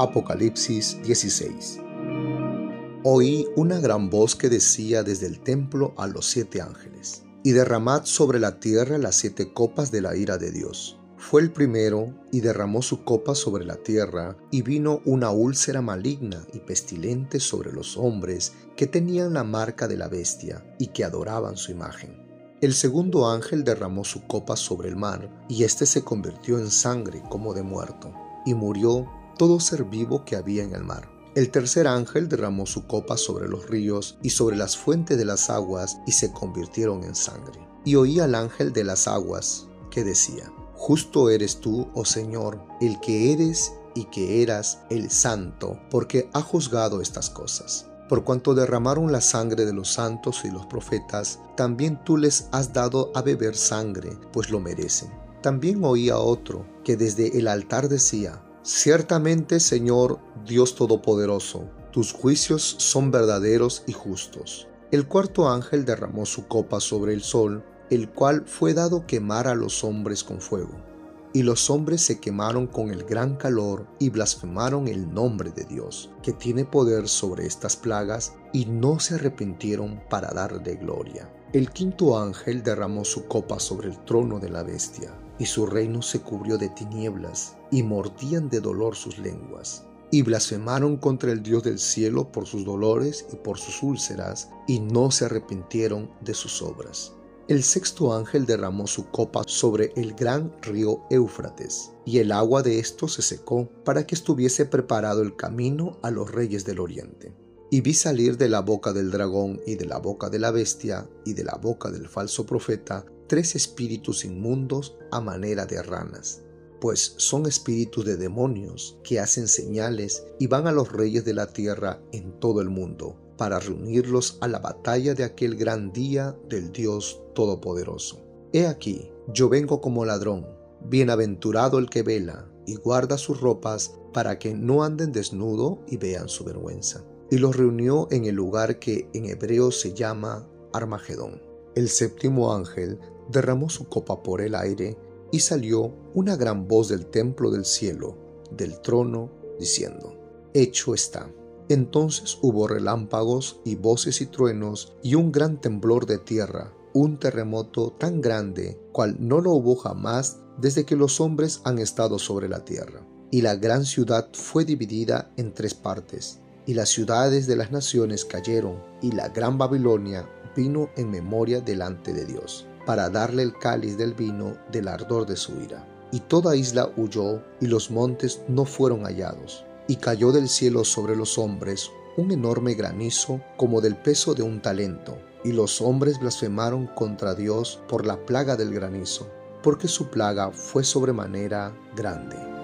Apocalipsis 16 Oí una gran voz que decía desde el templo a los siete ángeles, y derramad sobre la tierra las siete copas de la ira de Dios. Fue el primero y derramó su copa sobre la tierra, y vino una úlcera maligna y pestilente sobre los hombres que tenían la marca de la bestia y que adoraban su imagen. El segundo ángel derramó su copa sobre el mar, y éste se convirtió en sangre como de muerto, y murió todo ser vivo que había en el mar. El tercer ángel derramó su copa sobre los ríos y sobre las fuentes de las aguas, y se convirtieron en sangre. Y oí al ángel de las aguas, que decía, Justo eres tú, oh Señor, el que eres y que eras el santo, porque ha juzgado estas cosas por cuanto derramaron la sangre de los santos y los profetas, también tú les has dado a beber sangre, pues lo merecen. También oí a otro que desde el altar decía, Ciertamente, Señor Dios Todopoderoso, tus juicios son verdaderos y justos. El cuarto ángel derramó su copa sobre el sol, el cual fue dado quemar a los hombres con fuego y los hombres se quemaron con el gran calor y blasfemaron el nombre de Dios, que tiene poder sobre estas plagas, y no se arrepintieron para darle gloria. El quinto ángel derramó su copa sobre el trono de la bestia, y su reino se cubrió de tinieblas, y mordían de dolor sus lenguas. Y blasfemaron contra el Dios del cielo por sus dolores y por sus úlceras, y no se arrepintieron de sus obras. El sexto ángel derramó su copa sobre el gran río Éufrates, y el agua de esto se secó para que estuviese preparado el camino a los reyes del oriente. Y vi salir de la boca del dragón y de la boca de la bestia y de la boca del falso profeta tres espíritus inmundos a manera de ranas, pues son espíritus de demonios que hacen señales y van a los reyes de la tierra en todo el mundo para reunirlos a la batalla de aquel gran día del Dios Todopoderoso. He aquí, yo vengo como ladrón, bienaventurado el que vela y guarda sus ropas para que no anden desnudo y vean su vergüenza. Y los reunió en el lugar que en hebreo se llama Armagedón. El séptimo ángel derramó su copa por el aire y salió una gran voz del templo del cielo, del trono, diciendo, Hecho está. Entonces hubo relámpagos y voces y truenos y un gran temblor de tierra, un terremoto tan grande cual no lo hubo jamás desde que los hombres han estado sobre la tierra. Y la gran ciudad fue dividida en tres partes, y las ciudades de las naciones cayeron, y la gran Babilonia vino en memoria delante de Dios, para darle el cáliz del vino del ardor de su ira. Y toda isla huyó, y los montes no fueron hallados y cayó del cielo sobre los hombres un enorme granizo como del peso de un talento, y los hombres blasfemaron contra Dios por la plaga del granizo, porque su plaga fue sobremanera grande.